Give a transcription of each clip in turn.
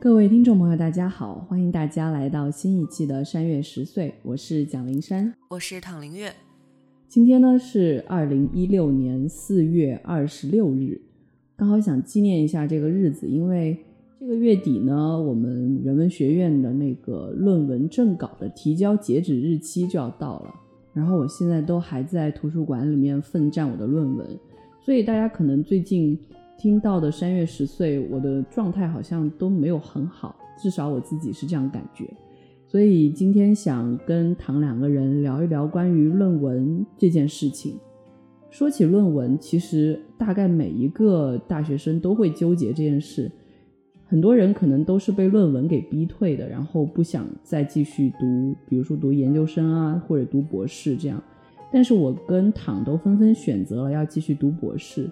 各位听众朋友，大家好，欢迎大家来到新一期的《山月十岁》，我是蒋灵山，我是唐灵月。今天呢是二零一六年四月二十六日，刚好想纪念一下这个日子，因为这个月底呢，我们人文学院的那个论文正稿的提交截止日期就要到了，然后我现在都还在图书馆里面奋战我的论文，所以大家可能最近。听到的三月十岁，我的状态好像都没有很好，至少我自己是这样感觉。所以今天想跟唐两个人聊一聊关于论文这件事情。说起论文，其实大概每一个大学生都会纠结这件事。很多人可能都是被论文给逼退的，然后不想再继续读，比如说读研究生啊，或者读博士这样。但是我跟唐都纷纷选择了要继续读博士。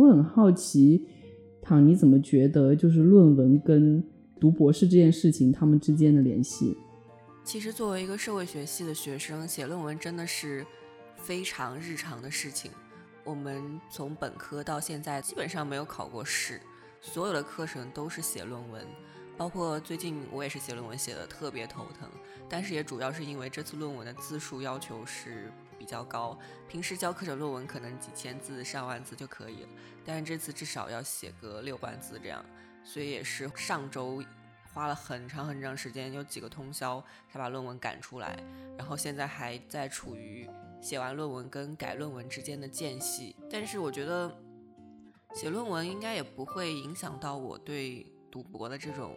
我很好奇，唐，你怎么觉得就是论文跟读博士这件事情他们之间的联系？其实作为一个社会学系的学生，写论文真的是非常日常的事情。我们从本科到现在基本上没有考过试，所有的课程都是写论文，包括最近我也是写论文写的特别头疼，但是也主要是因为这次论文的字数要求是。比较高，平时教课程论文可能几千字、上万字就可以了，但是这次至少要写个六万字这样，所以也是上周花了很长很长时间，有几个通宵才把论文赶出来，然后现在还在处于写完论文跟改论文之间的间隙。但是我觉得写论文应该也不会影响到我对读博的这种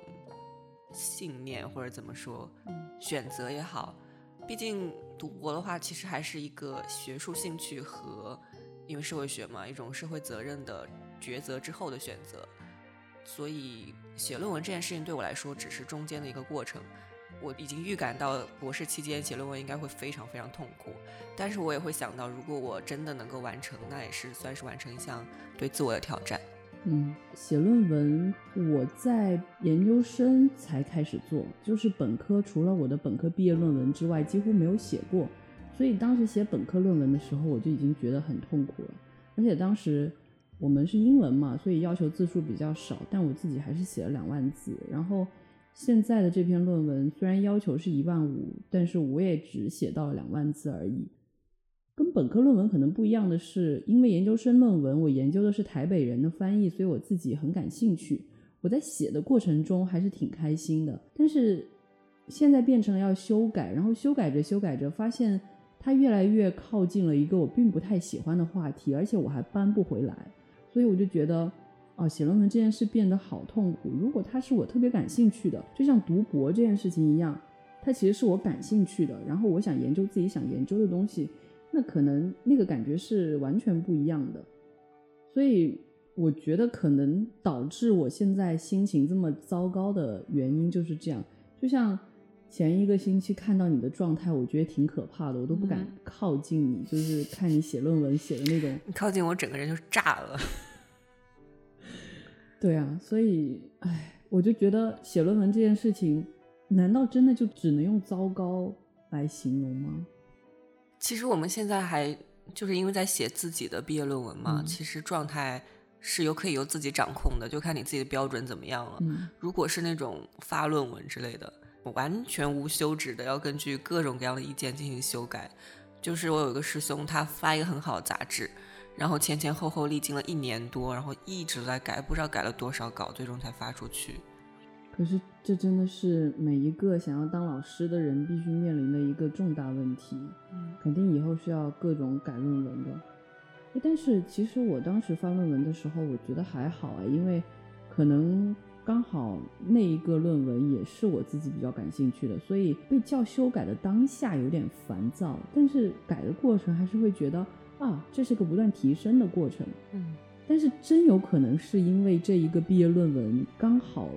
信念或者怎么说，选择也好。毕竟读博的话，其实还是一个学术兴趣和因为社会学嘛，一种社会责任的抉择之后的选择。所以写论文这件事情对我来说，只是中间的一个过程。我已经预感到博士期间写论文应该会非常非常痛苦，但是我也会想到，如果我真的能够完成，那也是算是完成一项对自我的挑战。嗯，写论文我在研究生才开始做，就是本科除了我的本科毕业论文之外，几乎没有写过。所以当时写本科论文的时候，我就已经觉得很痛苦了。而且当时我们是英文嘛，所以要求字数比较少，但我自己还是写了两万字。然后现在的这篇论文虽然要求是一万五，但是我也只写到了两万字而已。跟本科论文可能不一样的是，因为研究生论文我研究的是台北人的翻译，所以我自己很感兴趣。我在写的过程中还是挺开心的。但是现在变成了要修改，然后修改着修改着，发现它越来越靠近了一个我并不太喜欢的话题，而且我还搬不回来。所以我就觉得，哦，写论文这件事变得好痛苦。如果它是我特别感兴趣的，就像读博这件事情一样，它其实是我感兴趣的，然后我想研究自己想研究的东西。那可能那个感觉是完全不一样的，所以我觉得可能导致我现在心情这么糟糕的原因就是这样。就像前一个星期看到你的状态，我觉得挺可怕的，我都不敢靠近你，就是看你写论文写的那种。你靠近我，整个人就炸了。对啊，所以哎，我就觉得写论文这件事情，难道真的就只能用糟糕来形容吗？其实我们现在还就是因为在写自己的毕业论文嘛，其实状态是由可以由自己掌控的，就看你自己的标准怎么样了。如果是那种发论文之类的，完全无休止的要根据各种各样的意见进行修改。就是我有一个师兄，他发一个很好的杂志，然后前前后后历经了一年多，然后一直在改，不知道改了多少稿，最终才发出去。可是，这真的是每一个想要当老师的人必须面临的一个重大问题。嗯，肯定以后是要各种改论文的。但是其实我当时发论文的时候，我觉得还好啊，因为可能刚好那一个论文也是我自己比较感兴趣的，所以被叫修改的当下有点烦躁，但是改的过程还是会觉得啊，这是个不断提升的过程。嗯，但是真有可能是因为这一个毕业论文刚好。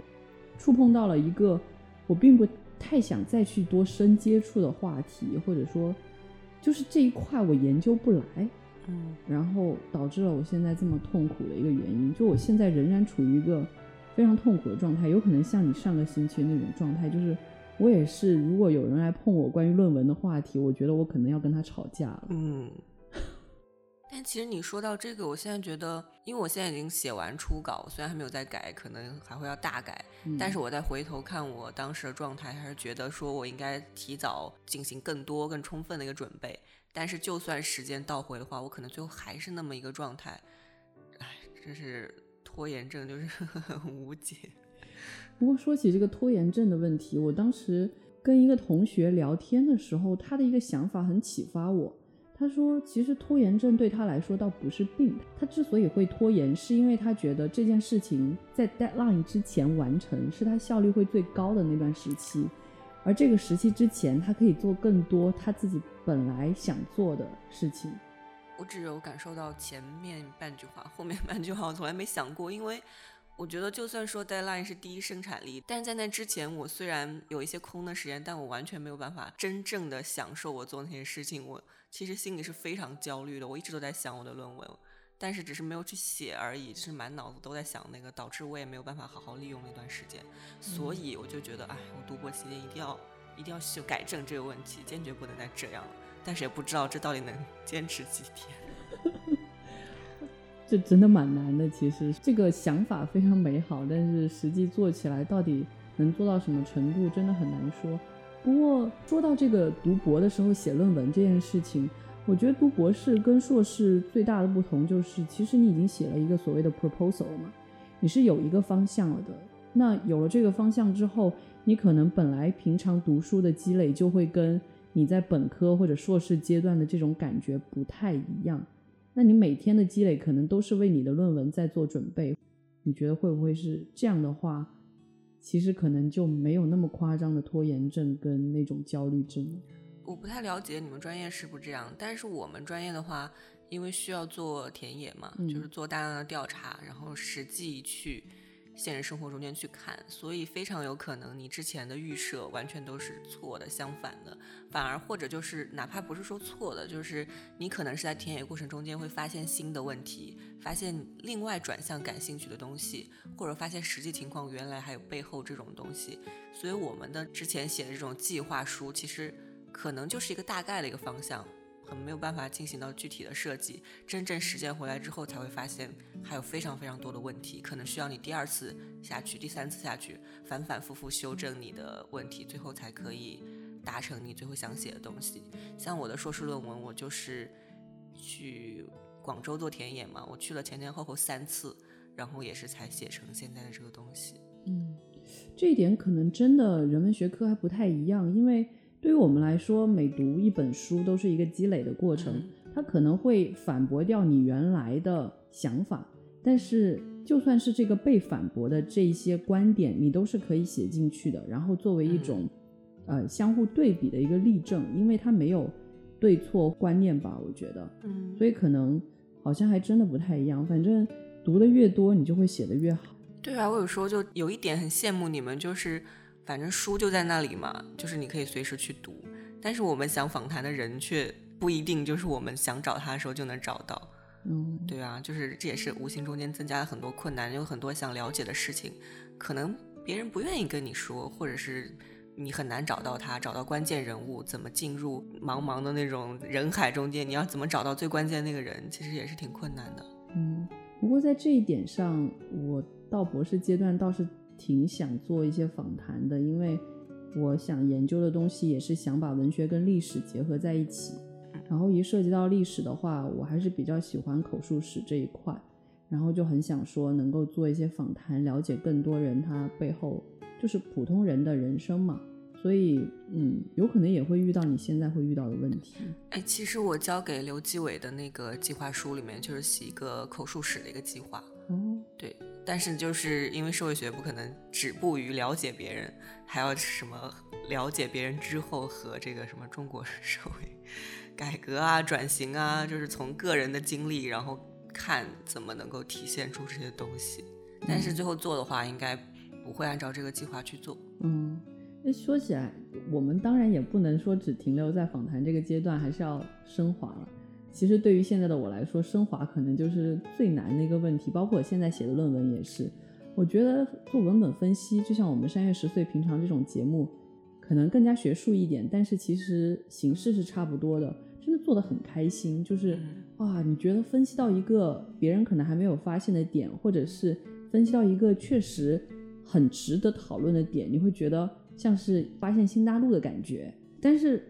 触碰到了一个我并不太想再去多深接触的话题，或者说，就是这一块我研究不来，嗯，然后导致了我现在这么痛苦的一个原因。就我现在仍然处于一个非常痛苦的状态，有可能像你上个星期那种状态，就是我也是，如果有人来碰我关于论文的话题，我觉得我可能要跟他吵架了。嗯，但其实你说到这个，我现在觉得，因为我现在已经写完初稿，虽然还没有再改，可能还会要大改，但是我再回头看我当时的状态，还是觉得说我应该提早进行更多、更充分的一个准备。但是就算时间倒回的话，我可能最后还是那么一个状态。哎，真是拖延症，就是很 无解。不过说起这个拖延症的问题，我当时跟一个同学聊天的时候，他的一个想法很启发我。他说：“其实拖延症对他来说倒不是病，他之所以会拖延，是因为他觉得这件事情在 deadline 之前完成是他效率会最高的那段时期，而这个时期之前，他可以做更多他自己本来想做的事情。”我只有感受到前面半句话，后面半句话我从来没想过，因为。我觉得就算说 deadline 是第一生产力，但是在那之前，我虽然有一些空的时间，但我完全没有办法真正的享受我做那些事情。我其实心里是非常焦虑的，我一直都在想我的论文，但是只是没有去写而已，就是满脑子都在想那个，导致我也没有办法好好利用那段时间。所以我就觉得，哎，我读博期间一定要一定要去改正这个问题，坚决不能再这样了。但是也不知道这到底能 坚持几天。这真的蛮难的，其实这个想法非常美好，但是实际做起来到底能做到什么程度，真的很难说。不过说到这个读博的时候写论文这件事情，我觉得读博士跟硕士最大的不同就是，其实你已经写了一个所谓的 proposal 了嘛，你是有一个方向了的。那有了这个方向之后，你可能本来平常读书的积累就会跟你在本科或者硕士阶段的这种感觉不太一样。那你每天的积累可能都是为你的论文在做准备，你觉得会不会是这样的话，其实可能就没有那么夸张的拖延症跟那种焦虑症？我不太了解你们专业是不是这样，但是我们专业的话，因为需要做田野嘛，就是做大量的调查，然后实际去。现实生活中间去看，所以非常有可能你之前的预设完全都是错的，相反的，反而或者就是哪怕不是说错的，就是你可能是在田野过程中间会发现新的问题，发现另外转向感兴趣的东西，或者发现实际情况原来还有背后这种东西。所以我们的之前写的这种计划书，其实可能就是一个大概的一个方向。很没有办法进行到具体的设计，真正实践回来之后才会发现还有非常非常多的问题，可能需要你第二次下去、第三次下去，反反复复修正你的问题，最后才可以达成你最后想写的东西。像我的硕士论文，我就是去广州做田野嘛，我去了前前后后三次，然后也是才写成现在的这个东西。嗯，这一点可能真的人文学科还不太一样，因为。对于我们来说，每读一本书都是一个积累的过程，它可能会反驳掉你原来的想法，但是就算是这个被反驳的这一些观点，你都是可以写进去的，然后作为一种呃相互对比的一个例证，因为它没有对错观念吧，我觉得，嗯，所以可能好像还真的不太一样，反正读的越多，你就会写的越好。对啊，我有时候就有一点很羡慕你们，就是。反正书就在那里嘛，就是你可以随时去读。但是我们想访谈的人却不一定就是我们想找他的时候就能找到。嗯，对啊，就是这也是无形中间增加了很多困难，有很多想了解的事情，可能别人不愿意跟你说，或者是你很难找到他，找到关键人物，怎么进入茫茫的那种人海中间，你要怎么找到最关键那个人，其实也是挺困难的。嗯，不过在这一点上，我到博士阶段倒是。挺想做一些访谈的，因为我想研究的东西也是想把文学跟历史结合在一起。然后一涉及到历史的话，我还是比较喜欢口述史这一块，然后就很想说能够做一些访谈，了解更多人他背后就是普通人的人生嘛。所以，嗯，有可能也会遇到你现在会遇到的问题。哎，其实我交给刘继伟的那个计划书里面，就是写一个口述史的一个计划。哦，对。但是就是因为社会学不可能止步于了解别人，还要什么了解别人之后和这个什么中国社会改革啊、转型啊，就是从个人的经历，然后看怎么能够体现出这些东西。但是最后做的话，应该不会按照这个计划去做。嗯，那说起来，我们当然也不能说只停留在访谈这个阶段，还是要升华了。其实对于现在的我来说，升华可能就是最难的一个问题。包括我现在写的论文也是，我觉得做文本分析，就像我们山月十岁平常这种节目，可能更加学术一点，但是其实形式是差不多的。真的做的很开心，就是嗯哇，你觉得分析到一个别人可能还没有发现的点，或者是分析到一个确实很值得讨论的点，你会觉得像是发现新大陆的感觉。但是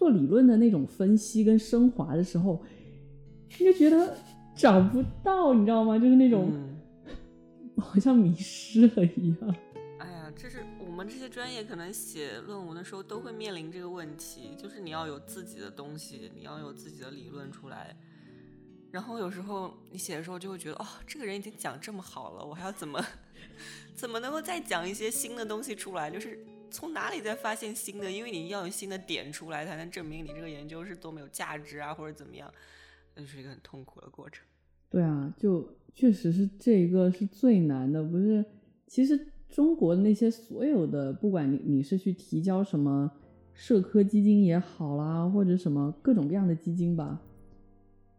做理论的那种分析跟升华的时候，你就觉得找不到，你知道吗？就是那种、嗯 好像迷失了一样。哎呀，这是我们这些专业可能写论文的时候都会面临这个问题，就是你要有自己的东西，你要有自己的理论出来。然后有时候你写的时候就会觉得，哦，这个人已经讲这么好了，我还要怎么 怎么能够再讲一些新的东西出来？就是从哪里再发现新的？因为你要有新的点出来，才能证明你这个研究是多么有价值啊，或者怎么样，那就是一个很痛苦的过程。对啊，就确实是这一个是最难的，不是？其实中国那些所有的，不管你你是去提交什么社科基金也好啦，或者什么各种各样的基金吧，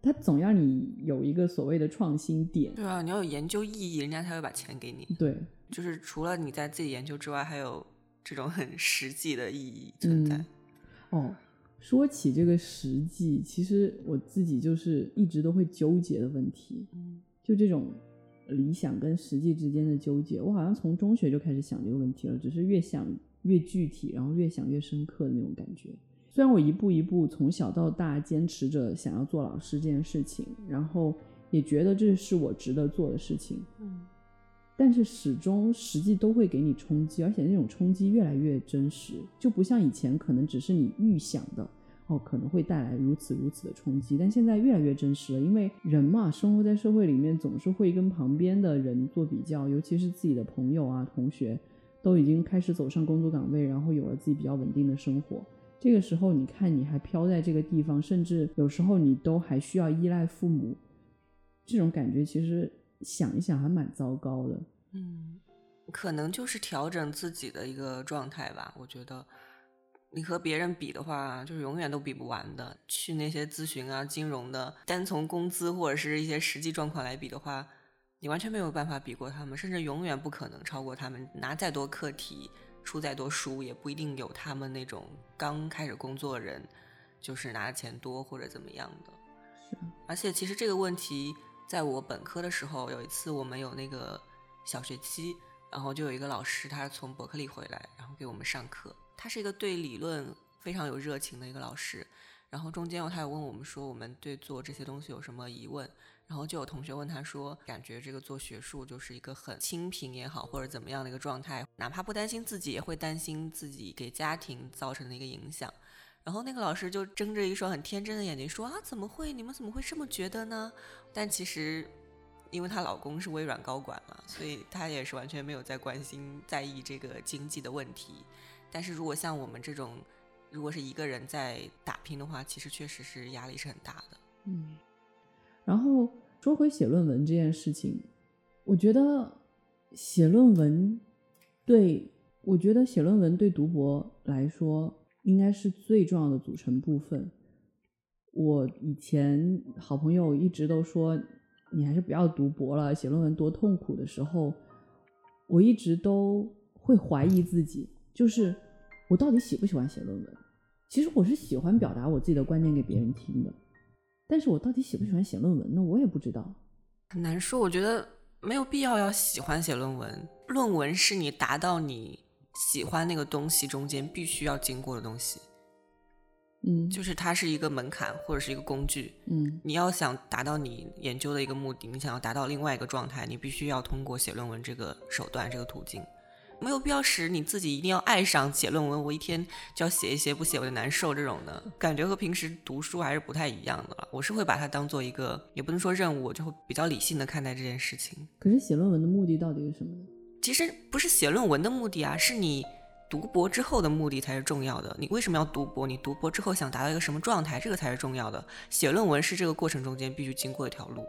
它总要你有一个所谓的创新点。对啊，你要有研究意义，人家才会把钱给你。对，就是除了你在自己研究之外，还有这种很实际的意义存在。嗯哦，说起这个实际，其实我自己就是一直都会纠结的问题，嗯就这种理想跟实际之间的纠结，我好像从中学就开始想这个问题了，只是越想越具体，然后越想越深刻的那种感觉。虽然我一步一步从小到大坚持着想要做老师这件事情，然后也觉得这是我值得做的事情，嗯但是始终实际都会给你冲击，而且那种冲击越来越真实，就不像以前可能只是你预想的哦，可能会带来如此如此的冲击，但现在越来越真实了，因为人嘛，生活在社会里面总是会跟旁边的人做比较，尤其是自己的朋友啊、同学，都已经开始走上工作岗位，然后有了自己比较稳定的生活。这个时候，你看你还飘在这个地方，甚至有时候你都还需要依赖父母，这种感觉其实想一想还蛮糟糕的。嗯，可能就是调整自己的一个状态吧。我觉得你和别人比的话，就是永远都比不完的。去那些咨询啊、金融的，单从工资或者是一些实际状况来比的话，你完全没有办法比过他们，甚至永远不可能超过他们。拿再多课题，出再多书，也不一定有他们那种刚开始工作的人，就是拿的钱多或者怎么样的。是啊，而且其实这个问题，在我本科的时候，有一次我们有那个小学期，然后就有一个老师，他从伯克利回来，然后给我们上课。他是一个对理论非常有热情的一个老师。然后中间他有问我们说，我们对做这些东西有什么疑问？然后就有同学问他说，感觉这个做学术就是一个很清贫也好，或者怎么样的一个状态，哪怕不担心自己，也会担心自己给家庭造成的一个影响。然后那个老师就睁着一双很天真的眼睛说：“啊，怎么会？你们怎么会这么觉得呢？”但其实，因为她老公是微软高管嘛，所以她也是完全没有在关心、在意这个经济的问题。但是如果像我们这种，如果是一个人在打拼的话，其实确实是压力是很大的。嗯，然后说回写论文这件事情，我觉得写论文对我觉得写论文对读博来说应该是最重要的组成部分。我以前好朋友一直都说你还是不要读博了，写论文多痛苦的时候，我一直都会怀疑自己，就是我到底喜不喜欢写论文？其实我是喜欢表达我自己的观点给别人听的。但是我到底喜不喜欢写论文呢？我也不知道。很难说，我觉得没有必要要喜欢写论文。论文是你达到你喜欢那个东西中间必须要经过的东西，嗯，就是它是一个门槛或者是一个工具。嗯你要想达到你研究的一个目的，你想要达到另外一个状态，你必须要通过写论文这个手段、这个途径。没有必要使你自己一定要爱上写论文，我一天就要写一写，不写我就难受这种的感觉和平时读书还是不太一样的了。我是会把它当做一个，也不能说任务，我就会比较理性的看待这件事情。可是写论文的目的到底是什么呢？其实不是写论文的目的啊，是你读博之后的目的才是重要的。你为什么要读博？你读博之后想达到一个什么状态，这个才是重要的。写论文是这个过程中间必须经过一条路。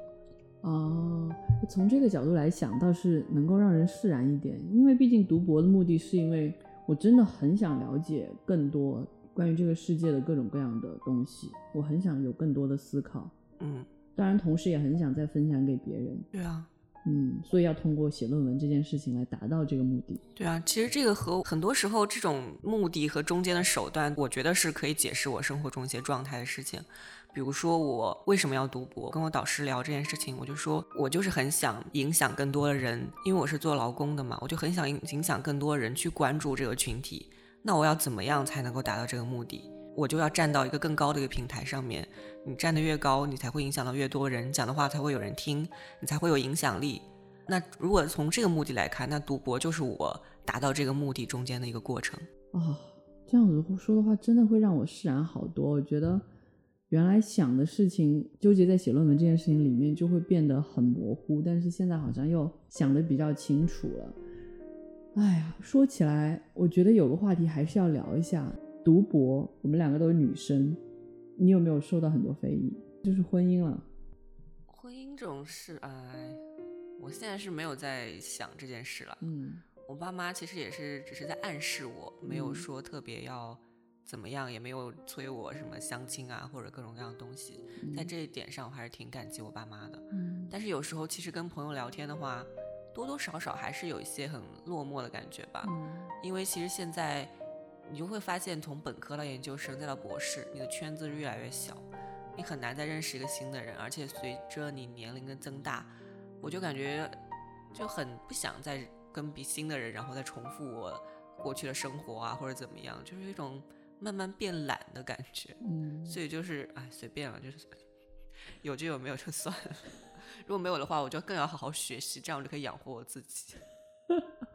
哦，从这个角度来想，倒是能够让人释然一点。因为毕竟读博的目的是因为我真的很想了解更多关于这个世界的各种各样的东西，我很想有更多的思考。嗯，当然，同时也很想再分享给别人。对啊，嗯，所以要通过写论文这件事情来达到这个目的。对啊，其实这个和很多时候这种目的和中间的手段，我觉得是可以解释我生活中一些状态的事情。比如说我为什么要读博，跟我导师聊这件事情，我就说我就是很想影响更多的人，因为我是做劳工的嘛，我就很想影响更多人去关注这个群体。那我要怎么样才能够达到这个目的？我就要站到一个更高的一个平台上面。你站得越高，你才会影响到越多人，讲的话才会有人听，你才会有影响力。那如果从这个目的来看，那读博就是我达到这个目的中间的一个过程。哦，这样子说的话，真的会让我释然好多。我觉得原来想的事情，纠结在写论文这件事情里面，就会变得很模糊。但是现在好像又想的比较清楚了。哎呀，说起来，我觉得有个话题还是要聊一下。读博，我们两个都是女生，你有没有受到很多非议？就是婚姻了。婚姻这种事，哎，我现在是没有在想这件事了。嗯，我爸妈其实也是只是在暗示我，没有说特别要怎么样，也没有催我什么相亲啊或者各种各样的东西。在这一点上，我还是挺感激我爸妈的。嗯，但是有时候其实跟朋友聊天的话，多多少少还是有一些很落寞的感觉吧。嗯，因为其实现在。你就会发现，从本科到研究生再到博士，你的圈子越来越小，你很难再认识一个新的人。而且随着你年龄的增大，我就感觉就很不想再跟比新的人，然后再重复我过去的生活啊，或者怎么样，就是一种慢慢变懒的感觉。嗯，所以就是哎，随便了，就是有就有，没有就算了。如果没有的话，我就更要好好学习，这样我就可以养活我自己。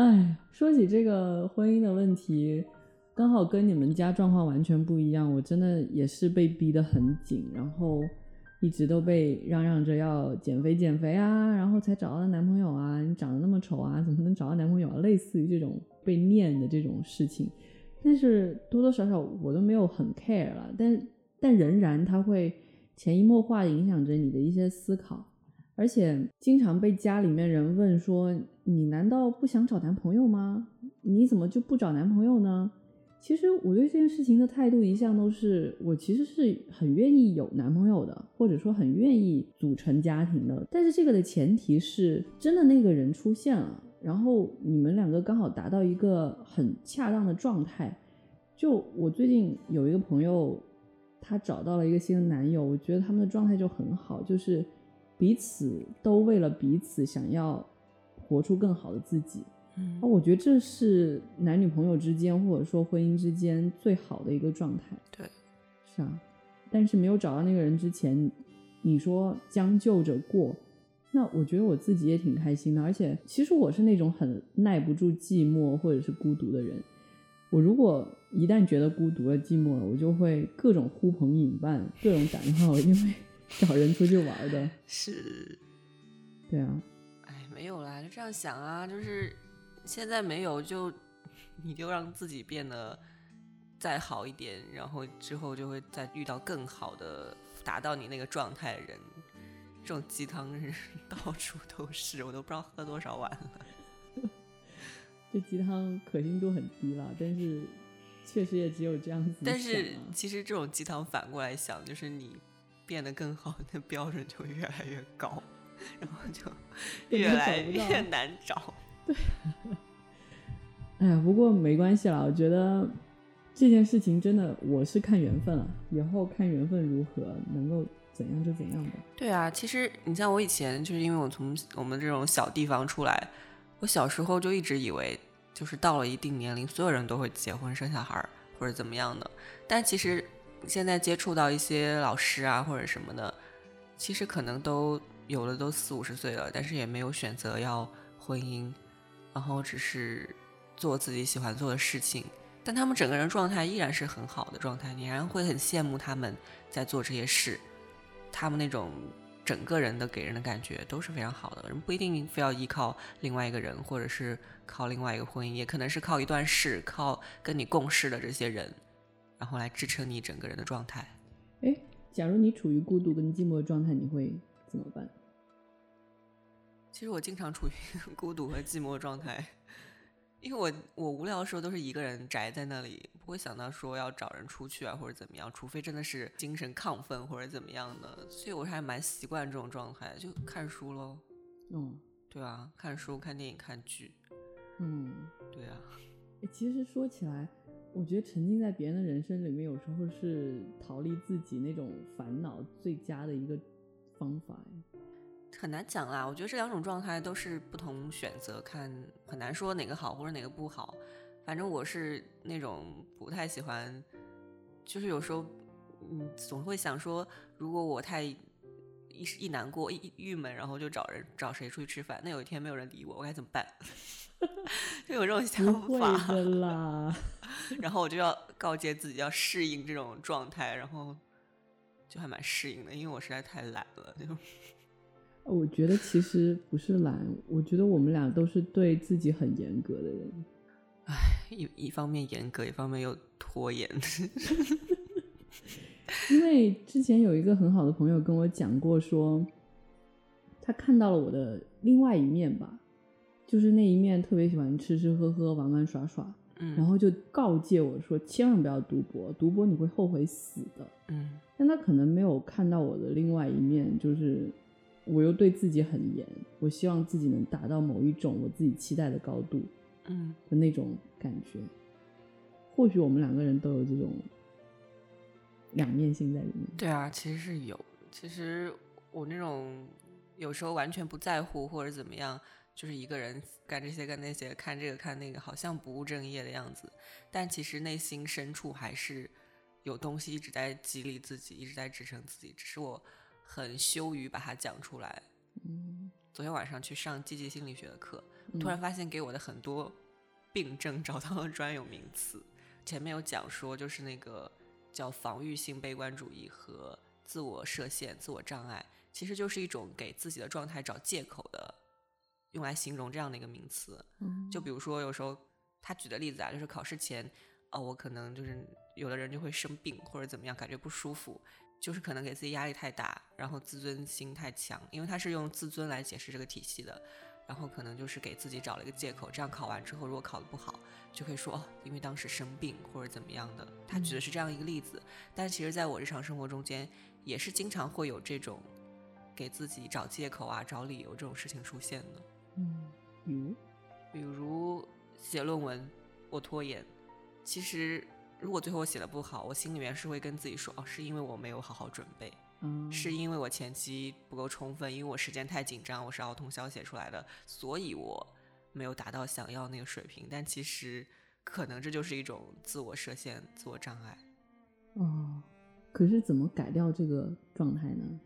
哎，说起这个婚姻的问题，刚好跟你们家状况完全不一样。我真的也是被逼得很紧，然后一直都被嚷嚷着要减肥减肥啊，然后才找到男朋友啊。你长得那么丑啊，怎么能找到男朋友啊？类似于这种被念的这种事情，但是多多少少我都没有很 care 了。但但仍然它会潜移默化影响着你的一些思考。而且经常被家里面人问说：“你难道不想找男朋友吗？你怎么就不找男朋友呢？”其实我对这件事情的态度一向都是，我其实是很愿意有男朋友的，或者说很愿意组成家庭的。但是这个的前提是真的那个人出现了，然后你们两个刚好达到一个很恰当的状态。就我最近有一个朋友，他找到了一个新的男友，我觉得他们的状态就很好，就是。彼此都为了彼此想要活出更好的自己，嗯，我觉得这是男女朋友之间或者说婚姻之间最好的一个状态。对，是啊，但是没有找到那个人之前，你说将就着过，那我觉得我自己也挺开心的。而且其实我是那种很耐不住寂寞或者是孤独的人，我如果一旦觉得孤独了、寂寞了，我就会各种呼朋引伴，各种打电话，因为。找人出去玩的是，对啊，哎，没有啦，就这样想啊，就是现在没有，就 你就让自己变得再好一点，然后之后就会再遇到更好的，达到你那个状态的人。这种鸡汤是 到处都是，我都不知道喝多少碗了。这鸡汤可信度很低了，但是确实也只有这样子。但是其实这种鸡汤反过来想，就是你。变得更好，那标准就越来越高，然后就越来越难找。对，哎呀，不过没关系啦，我觉得这件事情真的，我是看缘分了，以后看缘分如何，能够怎样就怎样吧。对啊，其实你像我以前，就是因为我从我们这种小地方出来，我小时候就一直以为，就是到了一定年龄，所有人都会结婚生小孩或者怎么样的，但其实。现在接触到一些老师啊或者什么的，其实可能都有的都四五十岁了，但是也没有选择要婚姻，然后只是做自己喜欢做的事情，但他们整个人状态依然是很好的状态，你然会很羡慕他们在做这些事，他们那种整个人的给人的感觉都是非常好的，人不一定非要依靠另外一个人，或者是靠另外一个婚姻，也可能是靠一段事，靠跟你共事的这些人。然后来支撑你整个人的状态。哎，假如你处于孤独跟寂寞的状态，你会怎么办？其实我经常处于孤独和寂寞状态。因为我我无聊的时候都是一个人宅在那里，不会想到说要找人出去啊或者怎么样，除非真的是精神亢奋或者怎么样的，所以我还蛮习惯这种状态，就看书喽。嗯，对啊，看书、看电影、看剧。嗯，对啊。其实说起来，我觉得沉浸在别人的人生里面，有时候是逃离自己那种烦恼最佳的一个方法。很难讲啦，我觉得这两种状态都是不同选择，看很难说哪个好或者哪个不好。反正我是那种不太喜欢，就是有时候，嗯，总会想说，如果我太一一难过、一郁闷，然后就找人找谁出去吃饭，那有一天没有人理我，我该怎么办？就有这种想法的 啦。然后我就要告诫自己要适应这种状态，然后就还蛮适应的，因为我实在太懒了，就。我觉得其实不是懒，我觉得我们俩都是对自己很严格的人。唉，一一方面严格，一方面又拖延。因为之前有一个很好的朋友跟我讲过，说他看到了我的另外一面吧，就是那一面特别喜欢吃吃喝喝、玩玩耍耍，嗯，然后就告诫我说，千万不要赌博，赌博你会后悔死的。嗯，但他可能没有看到我的另外一面，就是。我又对自己很严，我希望自己能达到某一种我自己期待的高度，嗯的那种感觉。或许我们两个人都有这种两面性在里面。对啊，其实是有。其实我那种有时候完全不在乎或者怎么样，就是一个人干这些干那些，看这个看那个，好像不务正业的样子。但其实内心深处还是有东西一直在激励自己，一直在支撑自己。只是我。很羞于把它讲出来。嗯，昨天晚上去上积极心理学的课，突然发现给我的很多病症找到了专有名词。前面有讲说，就是那个叫防御性悲观主义和自我设限、自我障碍，其实就是一种给自己的状态找借口的，用来形容这样的一个名词。嗯，就比如说有时候他举的例子啊，就是考试前，哦，我可能就是有的人就会生病或者怎么样，感觉不舒服。就是可能给自己压力太大，然后自尊心太强，因为他是用自尊来解释这个体系的，然后可能就是给自己找了一个借口，这样考完之后如果考得不好，就可以说哦，因为当时生病或者怎么样的。他举的是这样一个例子，但其实在我日常生活中间也是经常会有这种给自己找借口啊、找理由这种事情出现的。嗯，比如，比如写论文，我拖延，其实。如果最后我写的不好，我心里面是会跟自己说，哦，是因为我没有好好准备，嗯，是因为我前期不够充分，因为我时间太紧张，我是熬通宵写出来的，所以我没有达到想要那个水平。但其实可能这就是一种自我设限、自我障碍。哦，可是怎么改掉这个状态呢？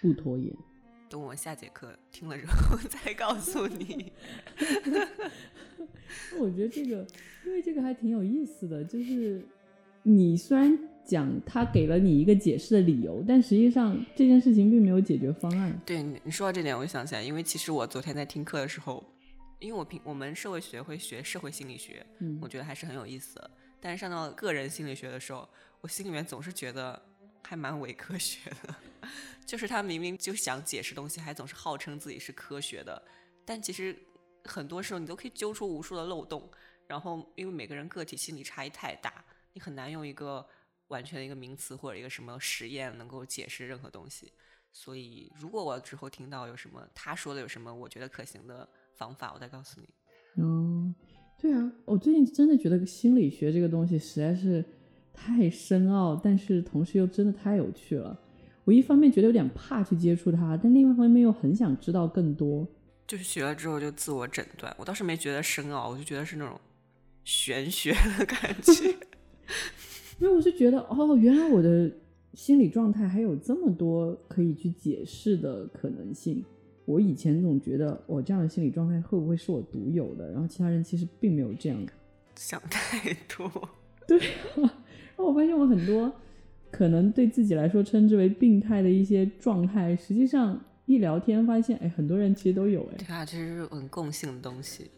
不拖延。等我下节课听了之后 再告诉你。我觉得这个，因为这个还挺有意思的，就是你虽然讲他给了你一个解释的理由，但实际上这件事情并没有解决方案。对你说到这点，我就想起来，因为其实我昨天在听课的时候，因为我平我们社会学会学社会心理学，嗯，我觉得还是很有意思的。但是上到个人心理学的时候，我心里面总是觉得还蛮伪科学的，就是他明明就想解释东西，还总是号称自己是科学的，但其实。很多时候你都可以揪出无数的漏洞，然后因为每个人个体心理差异太大，你很难用一个完全的一个名词或者一个什么实验能够解释任何东西。所以，如果我之后听到有什么他说的有什么我觉得可行的方法，我再告诉你。嗯，对啊，我最近真的觉得心理学这个东西实在是太深奥，但是同时又真的太有趣了。我一方面觉得有点怕去接触它，但另外一方面又很想知道更多。就是学了之后就自我诊断，我倒是没觉得深奥，我就觉得是那种玄学的感觉。因为我是觉得，哦，原来我的心理状态还有这么多可以去解释的可能性。我以前总觉得，我这样的心理状态会不会是我独有的？然后其他人其实并没有这样。想太多。对啊，然后我发现我很多可能对自己来说称之为病态的一些状态，实际上。一聊天发现，哎，很多人其实都有哎。对啊，这是很共性的东西，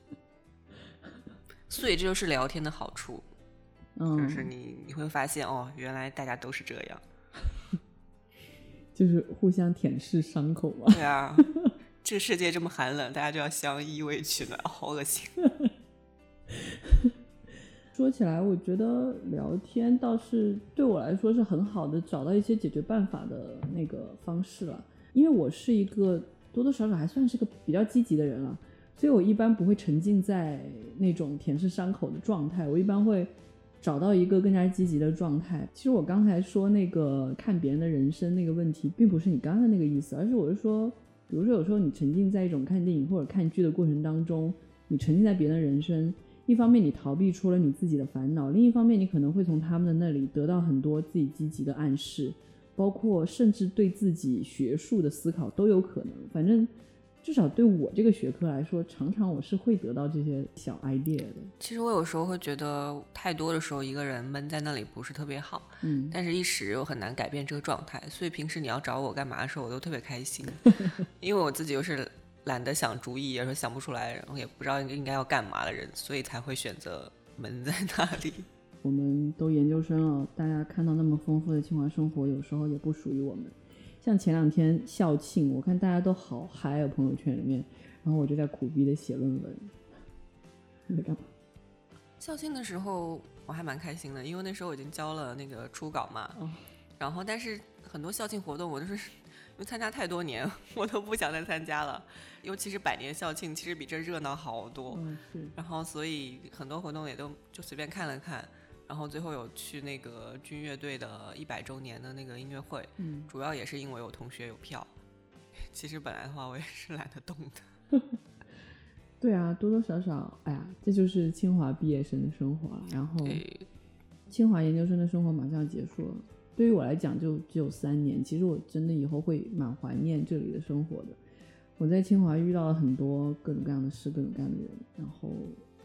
所以这就是聊天的好处，就是你你会发现哦，原来大家都是这样，就是互相舔舐伤口嘛。对啊，这个世界这么寒冷，大家就要相依偎取暖，好恶心。说起来，我觉得聊天倒是对我来说是很好的，找到一些解决办法的那个方式了。因为我是一个多多少少还算是个比较积极的人了，所以我一般不会沉浸在那种舔舐伤口的状态，我一般会找到一个更加积极的状态。其实我刚才说那个看别人的人生那个问题，并不是你刚刚的那个意思，而是我是说，比如说有时候你沉浸在一种看电影或者看剧的过程当中，你沉浸在别人的人生。一方面你逃避出了你自己的烦恼，另一方面你可能会从他们的那里得到很多自己积极的暗示，包括甚至对自己学术的思考都有可能。反正至少对我这个学科来说，常常我是会得到这些小 idea 的。其实我有时候会觉得，太多的时候一个人闷在那里不是特别好，嗯，但是一时又很难改变这个状态，所以平时你要找我干嘛的时候，我都特别开心，因为我自己又是。懒得想主意，也说想不出来，然后也不知道应该要干嘛的人，所以才会选择闷在那里。我们都研究生了，大家看到那么丰富的清华生活，有时候也不属于我们。像前两天校庆，我看大家都好嗨啊，朋友圈里面，然后我就在苦逼的写论文。你在干嘛？校庆的时候我还蛮开心的，因为那时候我已经交了那个初稿嘛。然后，但是很多校庆活动我都是。因为参加太多年，我都不想再参加了。尤其是百年校庆，其实比这热闹好多。嗯，然后，所以很多活动也都就随便看了看。然后最后有去那个军乐队的一百周年的那个音乐会。嗯。主要也是因为我同学有票。其实本来的话，我也是懒得动的。对啊，多多少少，哎呀，这就是清华毕业生的生活了。然后，清华研究生的生活马上要结束了。对于我来讲，就只有三年。其实我真的以后会蛮怀念这里的生活的。我在清华遇到了很多各种各样的事，各种各样的人，然后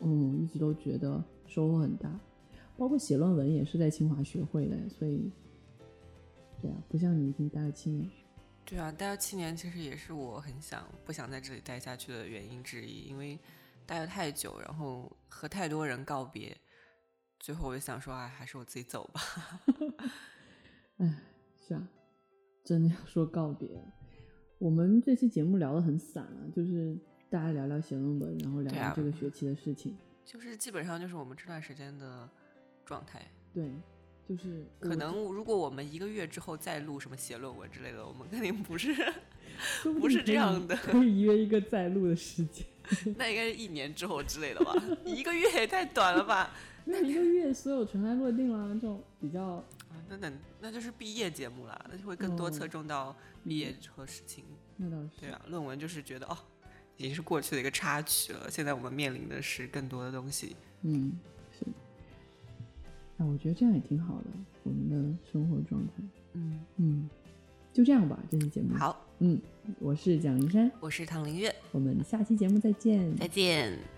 嗯，一直都觉得收获很大。包括写论文也是在清华学会的，所以对啊，不像你已经待了七年。对啊，待了七年其实也是我很想不想在这里待下去的原因之一，因为待了太久，然后和太多人告别，最后我就想说，哎，还是我自己走吧。哎，是啊，真的要说告别。我们这期节目聊得很散啊，就是大家聊聊写论文，然后聊聊这个学期的事情，就是基本上就是我们这段时间的状态。对，就是可能如果我们一个月之后再录什么写论文之类的，我们肯定不是 不是这样的，可以约一个再录的时间。那应该是一年之后之类的吧？一个月也太短了吧？那一个月所有尘埃落定了，这种比较。那那那就是毕业节目了，那就会更多侧重到毕业和事情。那倒是。对啊，论文就是觉得哦，已经是过去的一个插曲了。现在我们面临的是更多的东西。嗯，是。啊，我觉得这样也挺好的，我们的生活状态。嗯嗯，就这样吧，这期节目。好，嗯，我是蒋林山，我是唐林月，我们下期节目再见。再见。